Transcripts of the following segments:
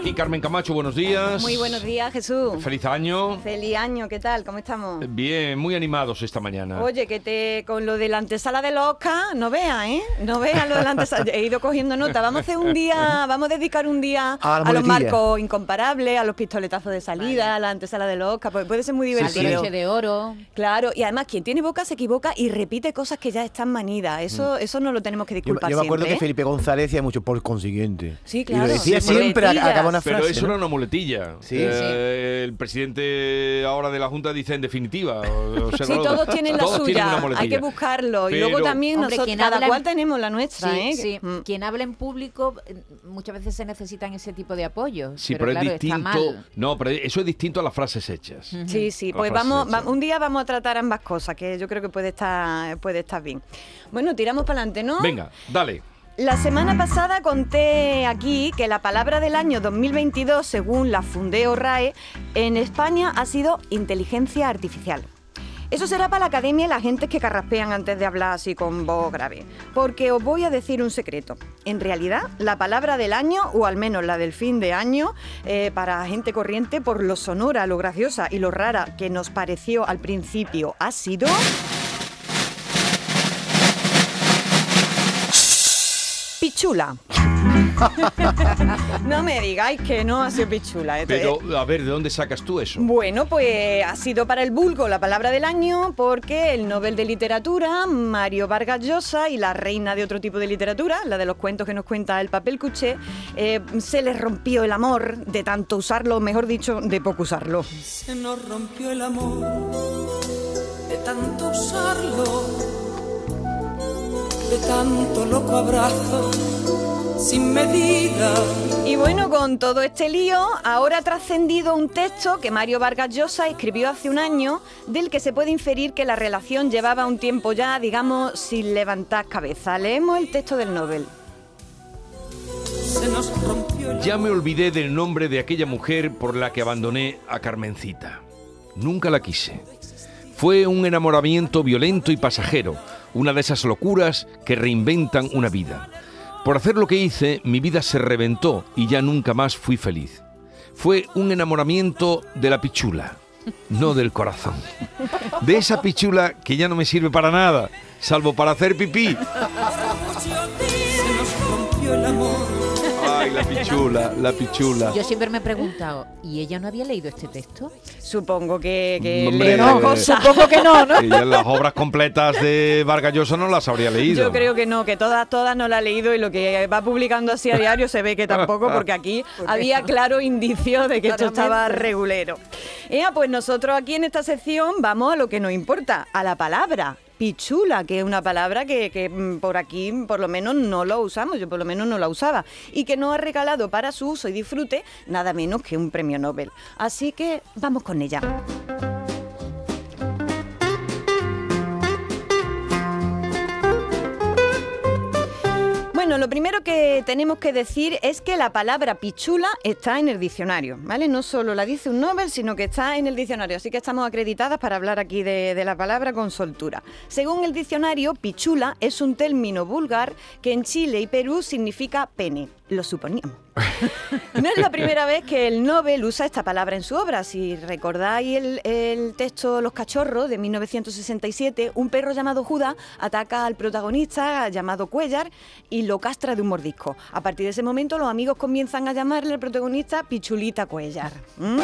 Aquí Carmen Camacho, buenos días. Muy buenos días, Jesús. Feliz año. Feliz año, ¿qué tal? ¿Cómo estamos? Bien, muy animados esta mañana. Oye, que te con lo de la antesala de los Oscar, no veas, ¿eh? No veas lo de la antesala. He ido cogiendo nota. Vamos a hacer un día, vamos a dedicar un día A los marcos incomparables, a los pistoletazos de salida, a la antesala de los Oscar. Pues puede ser muy divertido. broche de oro. Claro, y además quien tiene boca se equivoca y repite cosas que ya están manidas. Eso, eso no lo tenemos que Yo, disculpar yo me acuerdo siempre, que ¿eh? Felipe González decía mucho por consiguiente. Sí, Y claro, lo decía sí, siempre, muletillas. Pero eso ¿no? era una muletilla. Sí. Eh, El presidente ahora de la Junta dice en definitiva. o- Sí, observador. todos tienen la Todos suya. Hay que buscarlo. y luego también Hombre, nosotros, quien cada habla- cual tenemos la nuestra, Sí, ¿eh? sí. Mm. Quien habla en público eh, muchas veces se necesitan ese tipo de apoyo. Sí, pero, pero, claro, es distinto. No, pero eso es distinto a las frases hechas. Sí, sí, pues vamos, un día vamos a tratar ambas cosas, que yo creo que puede estar, puede estar bien. Bueno, tiramos para adelante, ¿no? Venga, dale. La semana pasada conté aquí que la palabra del año 2022, según la Fundeo RAE, en España ha sido inteligencia artificial. Eso será para la academia y la gente que carraspean antes de hablar así con voz grave. Porque os voy a decir un secreto. En realidad, la palabra del año, o al menos la del fin de año, eh, para gente corriente, por lo sonora, lo graciosa y lo rara que nos pareció al principio, ha sido... Pichula. no me digáis que no ha sido pichula. Es- Pero, a ver, ¿de dónde sacas tú eso? bueno, pues ha sido para el vulgo la palabra del año porque el Nobel de Literatura, Mario Vargas Llosa y la reina de otro tipo de literatura, la de los cuentos que nos cuenta el papel cuché, eh, se les rompió el amor de tanto usarlo, o mejor dicho, de poco usarlo. Se nos rompió el amor de tanto usarlo, de tanto loco abrazo sin medida. Y bueno, con todo este lío, ahora ha trascendido un texto que Mario Vargas Llosa escribió hace un año, del que se puede inferir que la relación llevaba un tiempo ya, digamos, sin levantar cabeza. Leemos el texto del Nobel. Se nos rompió el Ya me olvidé del nombre de aquella mujer por la que abandoné a Carmencita. Nunca la quise. Fue un enamoramiento violento y pasajero, una de esas locuras que reinventan una vida. Por hacer lo que hice, mi vida se reventó y ya nunca más fui feliz. Fue un enamoramiento de la pichula, no del corazón. De esa pichula que ya no me sirve para nada, salvo para hacer pipí. La pichula, la pichula. Yo siempre me he preguntado, ¿y ella no había leído este texto? Supongo que, Hombre, eh, cosas. Supongo que no, ¿no? Ella las obras completas de Vargas Llosa no las habría leído. Yo creo que no, que todas, todas no la ha leído y lo que va publicando así a diario se ve que tampoco, porque aquí había claro indicio de que esto estaba regulero. Ea, pues nosotros aquí en esta sección vamos a lo que nos importa, a la palabra. Pichula, que es una palabra que, mm, por aquí por lo menos no lo usamos, yo por lo menos no la usaba, y que nos ha regalado para su uso y disfrute nada menos que un premio Nobel. Así que vamos con ella. Lo primero que tenemos que decir es que la palabra pichula está en el diccionario, ¿vale? No solo la dice un Nobel, sino que está en el diccionario, así que estamos acreditadas para hablar aquí de, de la palabra con soltura. Según el diccionario, pichula es un término vulgar que en Chile y Perú significa pene. Lo suponíamos. No es la primera vez que el Nobel usa esta palabra en su obra. Si recordáis el, el texto Los cachorros de 1967, un perro llamado Judas ataca al protagonista llamado Cuellar y lo castra de un mordisco. A partir de ese momento los amigos comienzan a llamarle al protagonista Pichulita Cuellar. ¿Mm?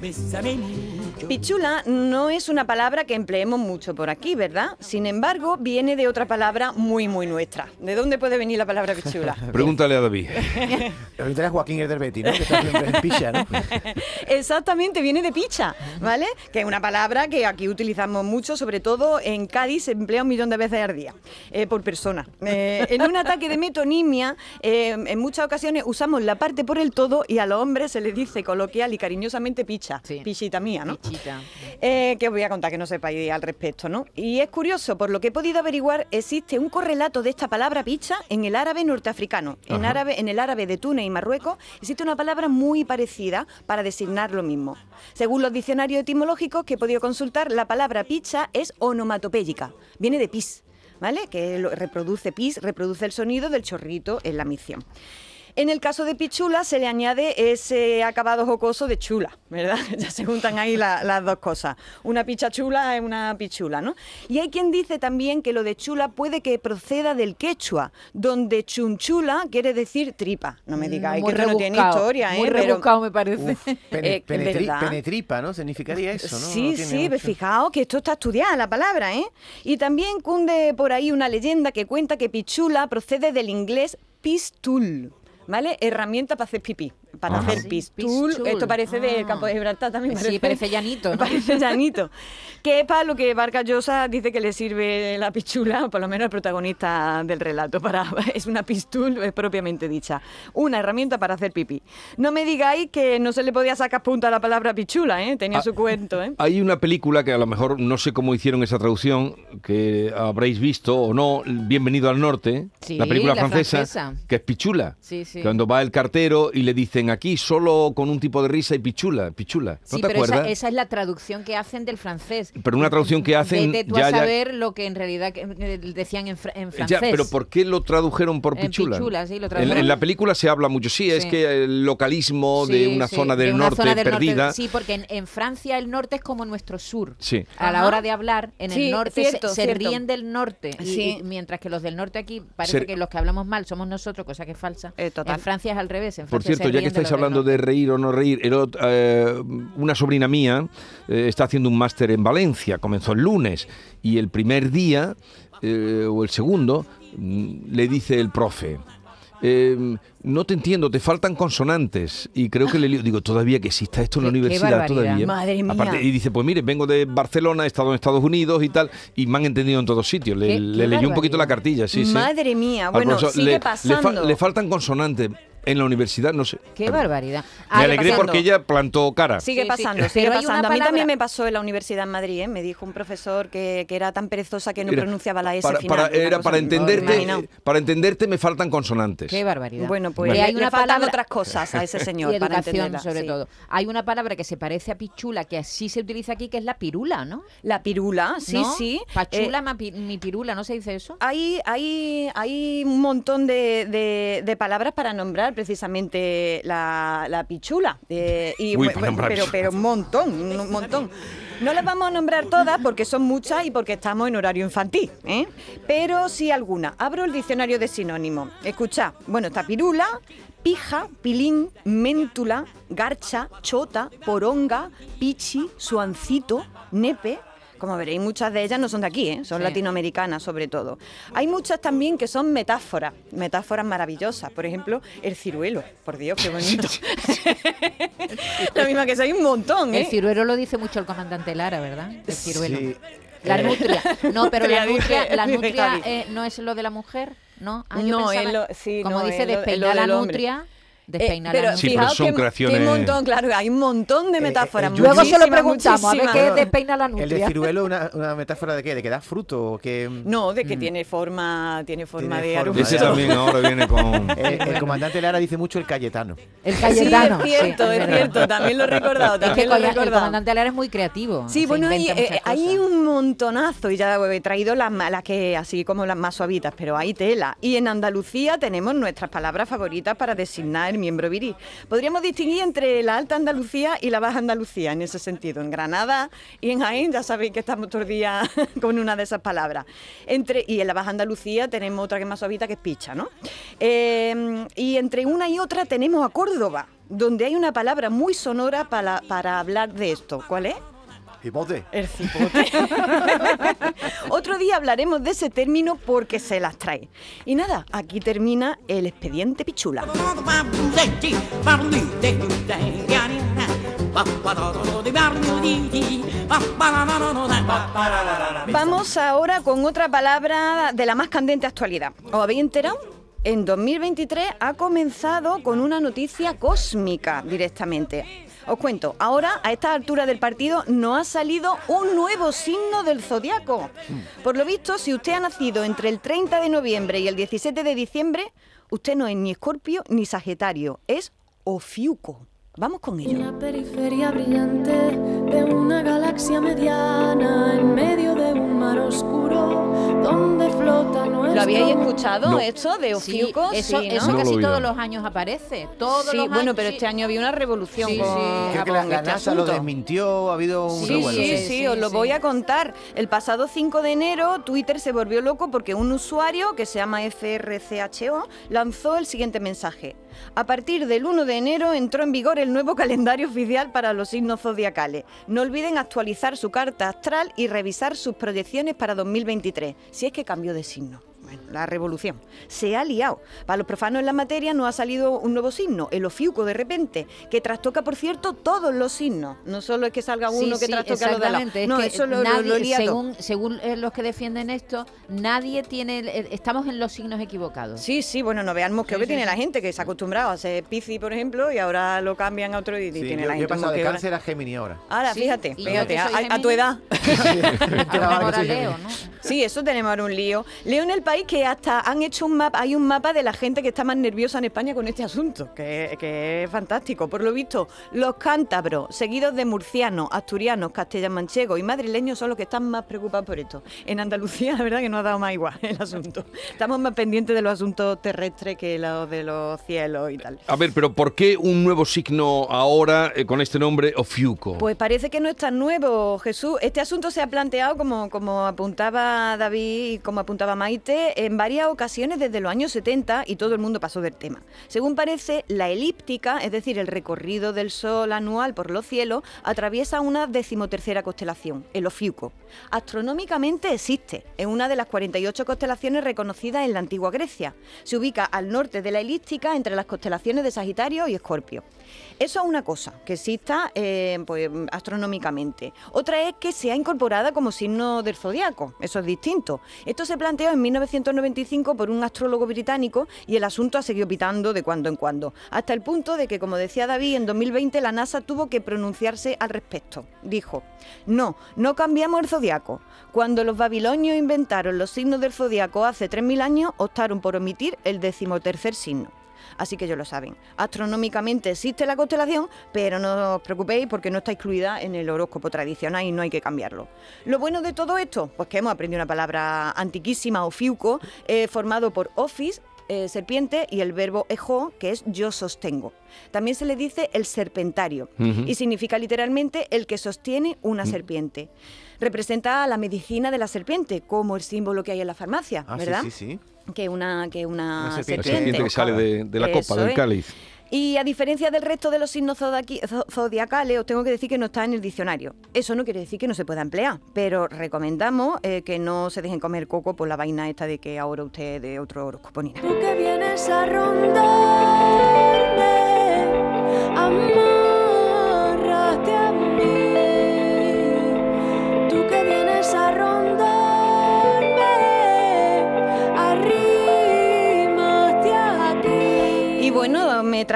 Bésame, bésame mucho. Pichula no es una palabra que empleemos mucho por aquí, ¿verdad? Sin embargo, viene de otra palabra muy, muy nuestra. ¿De dónde puede venir la palabra pichula? Pregúntale a David. Ahorita era Joaquín Herderbetti, ¿no? Que está siempre en picha, ¿no? Exactamente, viene de picha, ¿vale? Que es una palabra que aquí utilizamos mucho, sobre todo en Cádiz se emplea un millón de veces al día, eh, por persona. Eh, en un ataque de metonimia, eh, en muchas ocasiones usamos la parte por el todo y a los hombres se les dice coloquial y cariñosamente picha, Sí. pichita mía, ¿no? Pichita. Eh, que os voy a contar que no sepáis al respecto, ¿no? Y es curioso, por lo que he podido averiguar, existe un correlato de esta palabra picha en el árabe norteafricano. En, árabe, en el árabe de Túnez y Marruecos existe una palabra muy parecida para designar lo mismo. Según los diccionarios etimológicos que he podido consultar, la palabra picha es onomatopéyica, viene de pis, ¿vale? Que reproduce pis, reproduce el sonido del chorrito en la misión. En el caso de pichula se le añade ese acabado jocoso de chula, ¿verdad? Ya se juntan ahí la- las dos cosas. Una picha chula es una pichula, ¿no? Y hay quien dice también que lo de chula puede que proceda del quechua, donde chunchula quiere decir tripa. No me digáis Muy que no tiene rebuscado, historia, ¿eh? Muy Pero- rebuscado me parece. Uf, pene- Eh, penetripa, ¿no? Significaría eso, ¿no? Sí, No sí, mucho- fijaos que esto está estudiada la palabra, ¿eh? Y también cunde por ahí una leyenda que cuenta que pichula procede del inglés pistul, ¿vale? Herramienta para hacer pipí, para Ajá. hacer Sí, pistul. pistul. Esto parece del Ah. campo de Gibraltar también. Sí, parece llanito, ¿no? Parece llanito. que es para lo que Vargas Llosa dice que le sirve la pichula, o por lo menos el protagonista del relato. Para, es una pistul es propiamente dicha. Una herramienta para hacer pipí. No me digáis que no se le podía sacar punta a la palabra pichula, ¿eh? Tenía Ah, su cuento, ¿eh? Hay una película que a lo mejor no sé cómo hicieron esa traducción, que habréis visto o no, Bienvenido al Norte, Sí, la película la francesa, francesa. que es Pichula. Sí, sí. Cuando va el cartero y le dicen aquí solo con un tipo de risa y Pichula, Pichula. ¿No Sí, te pero esa, acuerdas? esa es la traducción que hacen del francés. Pero una traducción que hacen Vete tú ya- a ya- saber lo que en realidad eh, decían en, fr- en francés. Ya, pero ¿por qué lo tradujeron por En Pichula? Pichula, sí, lo en, tradujeron. en la película se habla mucho, sí, es que el localismo de una sí, zona de del una norte zona del perdida. Sí, porque en, en Francia el norte es como nuestro sur. Sí. A la hora de hablar, en Sí, el norte cierto, se, se cierto. ríen del norte. y- Sí. y mientras que los del norte aquí parece Se- que los que hablamos mal somos nosotros, cosa que es falsa. Eh, total. En Francia es al revés. En Por Francia cierto, se ya que estáis hablando de reír o no reír, el eh, una sobrina mía eh, está haciendo un máster en Valencia, comenzó el lunes, y el primer día, eh, o el segundo, mm, le dice el profe, eh, no te entiendo, te faltan consonantes. Y creo que le digo, todavía que exista esto en la universidad todavía. Madre mía. Aparte, y dice, pues mire, vengo de Barcelona, he estado en Estados Unidos y tal, y me han entendido en todos sitios. Le, Qué- le qué leí un poquito la cartilla, sí, sí. Madre mía, Al bueno, sigue le- le fa- pasando. Le, faltan consonantes en la universidad, no sé. Qué barbaridad. Me alegré pasando. porque ella plantó cara. Sigue Sí, sí. pasando, sigue pasando. A mí también me pasó en la Universidad en Madrid, ¿eh? Me dijo un profesor que, que era tan perezosa que no Era pronunciaba la S para, final. para- era para no entenderte, para entenderte me faltan consonantes. Qué barbaridad. Bueno, pues le, hay le una faltan palabra otras cosas a ese señor y para educación sobre sí. todo. Hay una palabra que se parece a pichula que así se utiliza aquí que es la pirula, ¿no? La pirula, sí, ¿No? sí. Pachula, Eh, ma pi- mi pirula, ¿no se dice eso? hay, hay, hay un montón de, de- de palabras para nombrar precisamente la, la pichula. Eh, y, Uy, nombrar pero, pero un montón, un montón. No las vamos a nombrar todas porque son muchas y porque estamos en horario infantil, ¿eh? pero sí algunas. Abro el diccionario de sinónimos. Escucha, bueno, está pirula, pija, pilín, méntula, garcha, chota, poronga, pichi, suancito, nepe. Como veréis, muchas de ellas no son de aquí, ¿eh? son Sí. latinoamericanas sobre todo. Hay muchas también que son metáforas, metáforas maravillosas. Por ejemplo, el ciruelo. Por Dios, qué bonito. La misma que hay un montón, ¿eh? El ciruelo lo dice mucho el comandante Lara, ¿verdad? El ciruelo. Sí. La Eh, nutria. No, pero la Nutria, nutria, la nutria eh, no es lo de la mujer, ¿no? Ah, yo No, pensaba- es lo- sí, como no, dice despeinar la del hombre. Nutria, Eh, despeinar pero Sí, nutria. fijaos son que, creaciones- que montón, claro, hay un montón de eh, metáforas. el Luego se lo preguntamos, a ver qué despeina la El de nutria. ciruelo es una, una metáfora de qué, de que da fruto o que... No, de que tiene forma, tiene forma Tiene de forma. argumento. Ese también ahora viene con... Eh, el comandante Lara dice mucho el Cayetano. El Sí, Cayetano. es cierto, es cierto, también lo he recordado, Es que también lo he coña- el recordado. comandante Lara es muy creativo. Sí, bueno, hay, eh, un montonazo y ya he traído las, ma- las que así como las más suavitas, pero hay tela. Y en Andalucía tenemos nuestras palabras favoritas para designar el miembro viril. Podríamos distinguir entre la Alta Andalucía y la Baja Andalucía en ese sentido. En Granada y en Jaén ya sabéis que estamos todos días con una de esas palabras. Entre, y en la Baja Andalucía tenemos otra que es más suavita que es picha, ¿no? Eh, y entre una y otra tenemos a Córdoba, donde hay una palabra muy sonora para, para hablar de esto. ¿Cuál es? Hipote. El cipote. Otro día hablaremos de ese término porque se las trae. Y nada, aquí termina el expediente Pichula. Vamos ahora con otra palabra de la más candente actualidad. ¿Os habéis enterado? En 2023 ha comenzado con una noticia cósmica directamente. Os cuento, ahora a esta altura del partido no ha salido un nuevo signo del zodiaco. Por lo visto, si usted ha nacido entre el 30 de noviembre y el 17 de diciembre, usted no es ni Escorpio ni Sagitario, es Ofiuco. Vamos con ello. Una periferia brillante de una galaxia mediana en medio de un mar oscuro donde flota nuestro ¿Lo habíais escuchado No. esto de Sí, Ofiuco? eso, Sí, ¿no? eso No lo he casi todos los años aparece. Todos Sí, los bueno, años, pero sí. este año había una revolución Sí, con, sí. Creo que la, este NASA lo desmintió, ha habido un Sí, revuelo. sí, sí, os lo sí. voy a contar. El pasado 5 de enero, Twitter se volvió loco porque un usuario que se llama FRCHO lanzó el siguiente mensaje. A partir del 1 de enero entró en vigor el nuevo calendario oficial para los signos zodiacales. No olviden actualizar su carta astral y revisar sus proyecciones para 2023, si es que cambió de signo. Bueno, la revolución. Se ha liado. Para los profanos en la materia no ha salido un nuevo signo, el ofiuco de repente, que trastoca, por cierto, todos los signos. No solo es que salga Sí, uno que sí, trastoca a los de. Es No, que eso lo, nadie- lo según, según eh, los que defienden esto, nadie tiene. estamos en los signos equivocados. Sí, sí, bueno, no vean mosqueo Sí, que sí, tiene sí. la gente, que se ha acostumbrado a ser Piscis, por ejemplo, y ahora lo cambian a otro y, tiene yo, la yo he gente pasado de cáncer a Géminis ahora. Ahora, Sí, fíjate, fíjate, a, tu edad. Sí, eso tenemos ahora un lío. Leo en el país que hasta han hecho un mapa, hay un mapa de la gente que está más nerviosa en España con este asunto, que, que es fantástico. Por lo visto, los cántabros, seguidos de murcianos, asturianos, castellano-manchegos y madrileños son los que están más preocupados por esto. En Andalucía, la verdad que nos ha dado más igual el asunto. Estamos más pendientes de los asuntos terrestres que los de los cielos y tal. A ver, pero ¿por qué un nuevo signo ahora eh, con este nombre Ofiuco? Pues parece que no es tan nuevo, Jesús. Este asunto se ha planteado, como, como apuntaba David y como apuntaba Maite, en varias ocasiones desde los años 70 y todo el mundo pasó del tema. Según parece, la elíptica, es decir, el recorrido del Sol anual por los cielos, atraviesa una decimotercera constelación, el Ofiuco. Astronómicamente existe, es una de las 48 constelaciones reconocidas en la antigua Grecia. Se ubica al norte de la elíptica entre las constelaciones de Sagitario y Escorpio. Eso es una cosa, que exista eh, pues, astronómicamente. Otra es que sea incorporada como signo del zodiaco. Eso es distinto. Esto se planteó en 1995 por un astrólogo británico y el asunto ha seguido pitando de cuando en cuando. Hasta el punto de que, como decía David, en 2020 la NASA tuvo que pronunciarse al respecto. Dijo, no, no cambiamos el zodiaco. Cuando los babilonios inventaron los signos del zodiaco hace 3.000 años, optaron por omitir el decimotercer signo. Así que ya lo saben. Astronómicamente existe la constelación, pero no os preocupéis porque no está incluida en el horóscopo tradicional y no hay que cambiarlo. Lo bueno de todo esto, pues que hemos aprendido una palabra antiquísima, ofiuco, eh, formado por office, eh, serpiente, y el verbo ejo, que es yo sostengo. También se le dice el serpentario y significa literalmente el que sostiene una serpiente. Representa a la medicina de la serpiente, como el símbolo que hay en la farmacia, Ah, sí, ¿verdad? sí, sí. Que una que una, Una serpiente. La serpiente que sale de, de la copa, del es. cáliz. Y a diferencia del resto de los signos zodiacales, os tengo que decir que no está en el diccionario. Eso no quiere decir que no se pueda emplear, pero recomendamos eh, que no se dejen comer coco por la vaina esta de que ahora usted es de otro horóscopo ni nada. Tú que vienes a rondarme,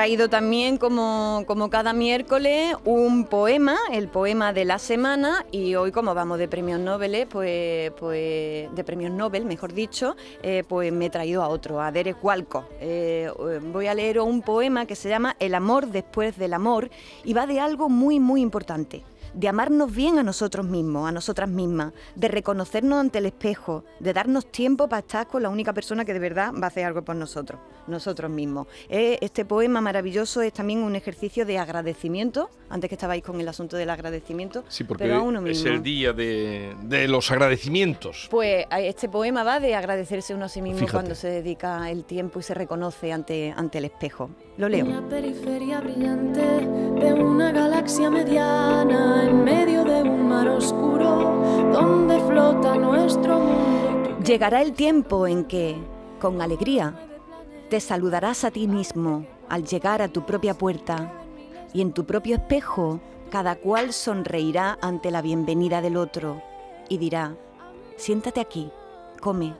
traído también, como, como cada miércoles, un poema, el poema de la semana. Y hoy, como vamos de premios Nobel, pues, pues de premios Nobel, mejor dicho, eh, pues me he traído a otro, a Derek Walcott. Eh, eh, voy a leer un poema que se llama El amor después del amor y va de algo muy, muy importante. De amarnos bien a nosotros mismos, a nosotras mismas, de reconocernos ante el espejo, de darnos tiempo para estar con la única persona que de verdad va a hacer algo por nosotros, nosotros mismos. Eh, Este poema maravilloso es también un ejercicio de agradecimiento, antes que estabais con el asunto del agradecimiento, Sí, porque pero a uno es mismo. el día de, de los agradecimientos. Pues este poema va de agradecerse uno a sí mismo Fíjate. cuando se dedica el tiempo y se reconoce ante, ante el espejo. Lo leo. Una periferia brillante de una galaxia mediana en medio de un mar oscuro donde flota nuestro mundo. Llegará el tiempo en que, con alegría, te saludarás a ti mismo al llegar a tu propia puerta y en tu propio espejo cada cual sonreirá ante la bienvenida del otro y dirá, siéntate aquí, come.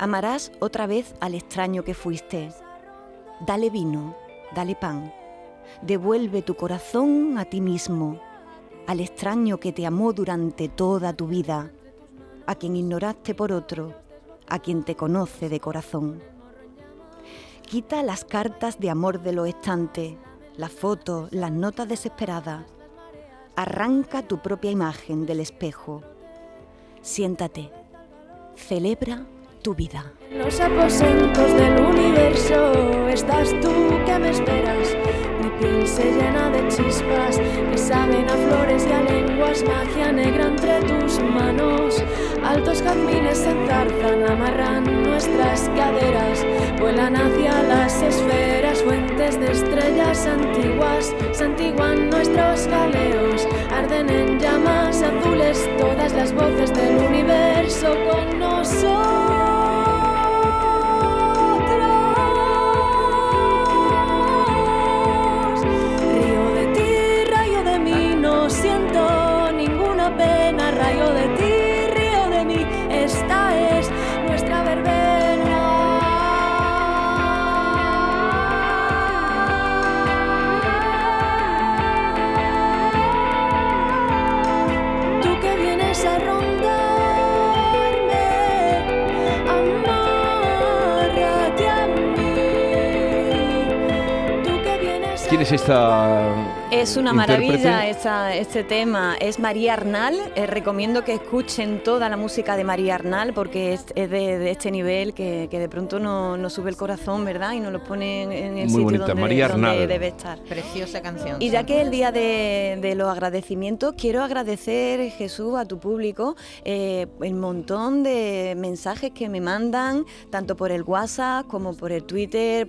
Amarás otra vez al extraño que fuiste. Dale vino, dale pan. devuelve tu corazón a ti mismo, al extraño que te amó durante toda tu vida, a quien ignoraste por otro, a quien te conoce de corazón. Quita las cartas de amor de los estantes, las fotos, las notas desesperadas. Arranca tu propia imagen del espejo. Siéntate. Celebra tu vida. En los aposentos del universo estás tú que me esperas. Mi piel se llena de chispas que saben a flores y a lenguas, magia negra entre tus manos. Altos jazmines se enzarzan, amarran nuestras caderas, vuelan hacia las esferas, fuentes de estrellas antiguas, santiguan nuestros galeos, arden en llamas azules todas las voces del universo con nosotros. ¿Quién es esta Es una maravilla esta- este tema. Es María Arnal. Eh, recomiendo que escuchen toda la música de María Arnal porque es, es de, de este nivel que, que de pronto nos no sube el corazón, ¿verdad? Y nos lo pone en, el Muy sitio bonita, donde, María donde Arnal. debe estar. Preciosa canción. Y ya que es el día de, de los agradecimientos, quiero agradecer, Jesús, a tu público eh, el montón de mensajes que me mandan, tanto por el WhatsApp como por el Twitter,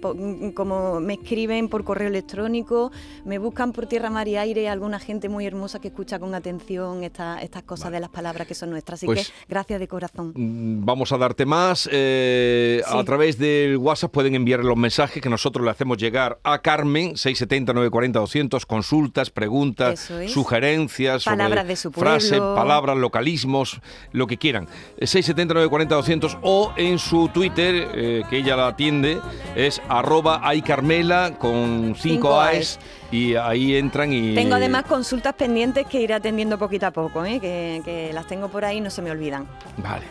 como me escriben por correo electrónico, me buscan por tierra, mar y aire alguna gente muy hermosa que escucha con atención esta- estas cosas de las palabras que son nuestras. Así Pues- que gracias de corazón. Mm, Vamos a darte más. eh, Sí. A través del WhatsApp pueden enviar los mensajes que nosotros le hacemos llegar a Carmen, 670-940-200, consultas, preguntas, es. sugerencias, sobre Palabras de su frases, palabras, localismos, lo que quieran. Eh, 670-940-200 o en su Twitter, eh, que ella la atiende, es arroba aycarmela con 5 Cinco A's y ahí entran y... Tengo además consultas pendientes que iré atendiendo poquito a poco, ¿eh? que, que las tengo por ahí y no se me olvidan. Vale.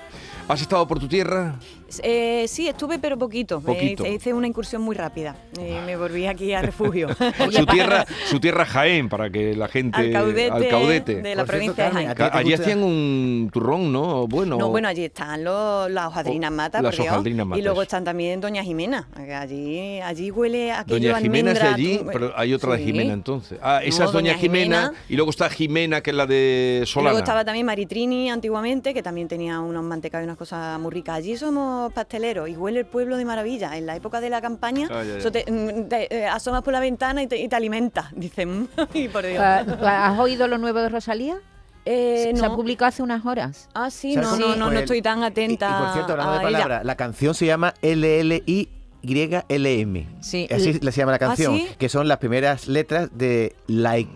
¿Has estado por tu tierra? Eh, sí, estuve, pero poquito. Poquito. hice, hice una incursión muy rápida. Eh, me volví aquí a refugio. Su tierra, su tierra Jaén, para que la gente... Alcaudete, Alcaudete. de la Por cierto, provincia de Jaén. ¿a Allí hacían un turrón, ¿no? Bueno. No, bueno, allí están los, las hojaldrinas Oh, matas, las hojaldrinas matas. Y luego están también Doña Jimena. Allí, allí huele aquello Doña Jimena es de allí, tú- pero hay otra de. Jimena entonces. Ah, esa No, es Doña, Doña Jimena, Jimena. y luego está Jimena, que es la de Y Solana. luego estaba también Maritrini antiguamente, que también tenía unos mantecados y unas cosas muy ricas. Allí somos pasteleros y huele el pueblo de maravilla. En la época de la campaña, eso te- mm, te, eh, asomas por la ventana y te, y te alimenta. Dicen, y por Dios. Ah, ¿Has oído lo nuevo de Rosalía? Eh, Se ha no. publicado hace unas horas. Ah, sí, ¿Sabes no, no, no, Pues no estoy tan y- atenta. Y, por cierto, hablando de a ella. palabras, la canción se llama LLI. YLM. Sí. Así se llama la canción, ¿Ah, sí? que son las primeras letras de Like,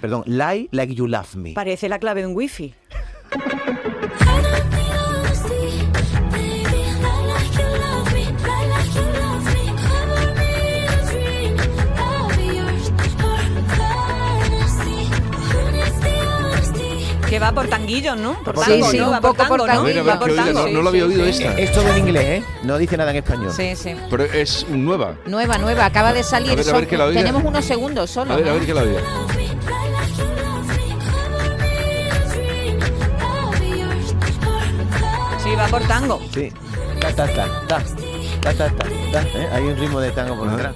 perdón, Lie Like You Love Me. Parece la clave de un wifi. Va por tanguillos, ¿no? Por por Sí, tango, sí, ¿no? un Va por poco por tango, ¿no? Tango. Va por tango. lo había oído esta. Es todo en inglés, ¿eh? No dice nada en español. Sí, sí. Pero es nueva. Nueva, nueva, acaba de salir. A ver, a Son- ver que la oiga. tenemos unos segundos solo. A ver, a ver que la oiga. Sí, va por tango. Sí. Ta, ta, ta, ta, ta, ta, ta, ta, ¿eh? Hay un ritmo de tango por detrás.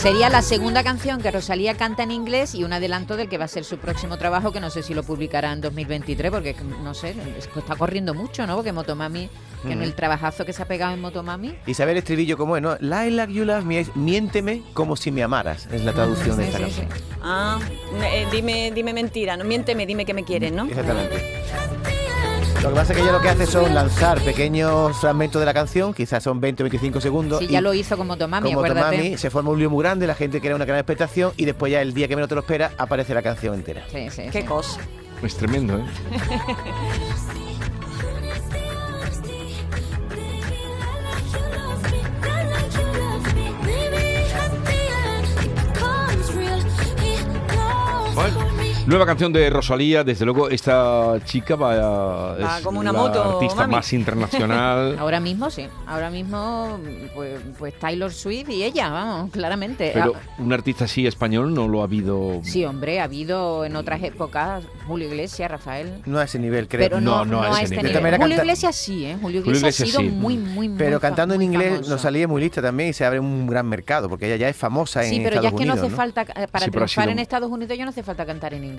Sería la segunda canción que Rosalía canta en inglés y un adelanto del que va a ser su próximo trabajo, que no sé si lo publicará en 2023, porque no sé, está corriendo mucho, ¿no? Porque Motomami, que en el trabajazo que se ha pegado en Motomami. Y saber el estribillo cómo es, ¿no? Lie Like You Love Me es miénteme como si me amaras. Es la traducción de esta sí, canción. sí. Ah, eh, dime, dime mentira, no miénteme, dime que me quieres, ¿no? Exactamente. Lo que pasa es que ella lo que hace son lanzar pequeños fragmentos de la canción, quizás son 20 o 25 segundos. Sí, y ya lo hizo con Motomami, como acuérdate. Tomami, se forma un lío muy grande, la gente crea una gran expectación y después ya el día que menos te lo espera aparece la canción entera. Sí, sí, Qué sí. cosa. Es tremendo, ¿eh? Nueva canción de Rosalía, desde luego esta chica va, Va es como una la moto, artista mami. más internacional. Ahora mismo sí, ahora mismo pues, pues Taylor Swift y ella, vamos, claramente. Pero Ah, un artista así español no lo ha habido. sí, hombre, ha habido en otras épocas Julio Iglesias, Rafael. No a ese nivel, creo. Pero no, No, no no, a a, ese este nivel. Julio Iglesias sí, ¿eh? Julio Julio Iglesias, Iglesias ha sido sí. muy, muy, muy Pero cantando en inglés famoso. nos salía muy lista también y se abre un gran mercado, porque ella ya es famosa en Sí, pero ya Estados es que no Unidos. hace falta, para Sí, triunfar sido- en Estados Unidos ya no hace falta cantar en inglés.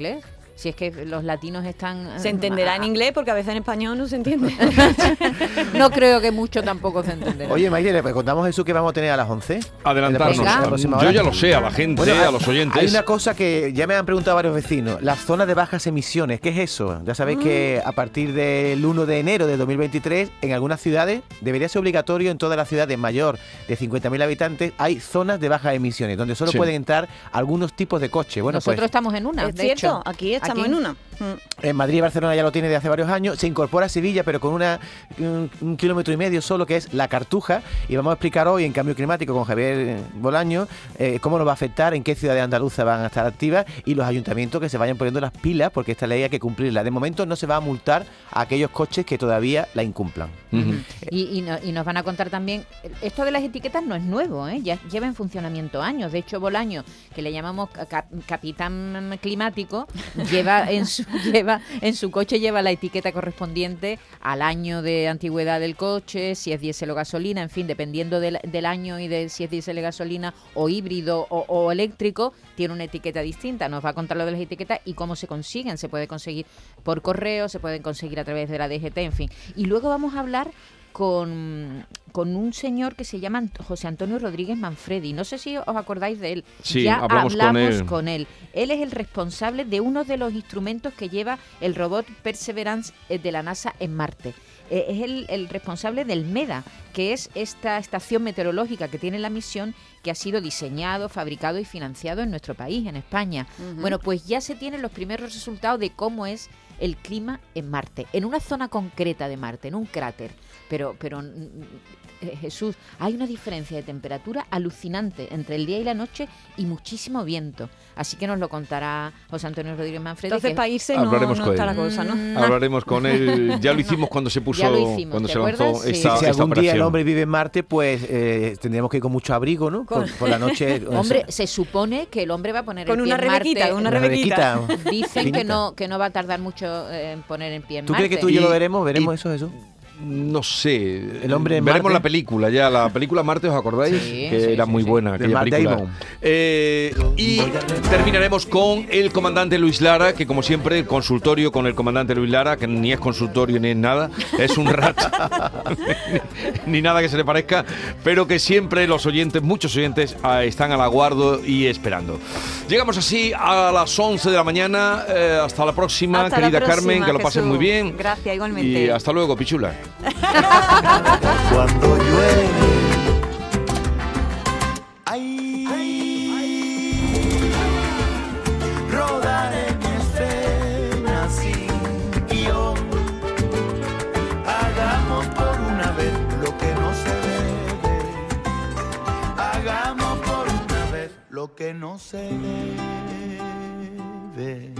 Si es que los latinos están... eh, Se entenderá en ah, inglés porque a veces en español no se entiende. No creo que mucho tampoco se entenderá. Oye, Mayre, ¿le contamos Jesús que vamos a tener a las 11? Adelantarnos. La próxima Yo ya lo sé, a la gente, Bueno, a los oyentes. Hay una cosa que ya me han preguntado varios vecinos, las zonas de bajas emisiones, ¿qué es eso? Ya sabéis que a partir del 1 de enero de 2023, en algunas ciudades, debería ser obligatorio en todas las ciudades mayor de 50.000 habitantes, hay zonas de bajas emisiones, donde solo Sí. pueden entrar algunos tipos de coches. Bueno, Nosotros pues estamos en una, es de aquí estamos Aquí. en una. Mm. En Madrid y Barcelona ya lo tiene de hace varios años. Se incorpora a Sevilla, pero con una, un, un kilómetro y medio solo, que es la Cartuja. Y vamos a explicar hoy en Cambio Climático con Javier eh, Bolaño eh, cómo nos va a afectar, en qué ciudades andaluzas van a estar activas y los ayuntamientos que se vayan poniendo las pilas, porque esta ley hay que cumplirla. De momento no se va a multar a aquellos coches que todavía la incumplan. Ujú. Y, y no- y nos van a contar también, esto de las etiquetas no es nuevo, ¿eh? ya lleva en funcionamiento años. De hecho, Bolaño, que le llamamos ca- cap- capitán climático, lleva en su lleva en su coche lleva la etiqueta correspondiente al año de antigüedad del coche, si es diésel o gasolina, en fin, dependiendo del, del año y de si es diésel o gasolina o híbrido o, eléctrico, tiene una etiqueta distinta. Nos va a contar lo de las etiquetas y cómo se consiguen. Se puede conseguir por correo, se pueden conseguir a través de la DGT, en fin. Y luego vamos a hablar con, con un señor que se llama José Antonio Rodríguez Manfredi. No sé si os acordáis de él. Sí, ya hablamos con hablamos él. con él. Él es el responsable de uno de los instrumentos que lleva el robot Perseverance eh, de la NASA en Marte. Eh, es el, el responsable del MEDA, que es esta estación meteorológica que tiene la misión que ha sido diseñado, fabricado y financiado en nuestro país, en España. Bueno, pues ya se tienen los primeros resultados de cómo es el clima en Marte, en una zona concreta de Marte, en un cráter. Pero, pero mm, eh, Jesús, hay una diferencia de temperatura alucinante entre el día y la noche y muchísimo viento. Así que nos lo contará José Antonio Rodríguez Manfredi. Entonces, para irse no, Hablaremos no con está él. la cosa, ¿no? Mm, Hablaremos con él. Ya lo hicimos cuando se puso, Ya lo hicimos, cuando ¿te se lanzó? Sí. esta, si esta algún día el hombre vive en Marte, pues eh, tendríamos que ir con mucho abrigo, ¿no? Por, por la noche. Hombre, se supone que el hombre va a poner Con el pie una en rebequita, Marte. con una Una rebequita. Dicen que no, que no va a tardar mucho eh, en poner en pie en ¿Tú Marte. crees que tú y yo lo veremos? ¿Veremos y- eso, Jesús? No sé. El hombre en Veremos Marte. la película ya. La película Marte, ¿os acordáis? Sí, que sí, era sí, muy sí. buena aquella Matt película. Damon. Eh, y terminaremos con el comandante Luis Lara, que como siempre, el consultorio con el comandante Luis Lara, que ni es consultorio ni es nada, es un rato, ni nada que se le parezca, pero que siempre los oyentes, muchos oyentes, ah, están al aguardo y esperando. Llegamos así a las 11 de la mañana. eh, hasta la próxima, Hasta la querida Carmen, que lo pasen Jesús. muy bien. Gracias, igualmente. Y hasta luego, Pichula. Cuando llueve. Ay, ay, rodaré mis penas sin guion. Hagamos por una vez lo que no se debe. Hagamos por una vez lo que no se debe.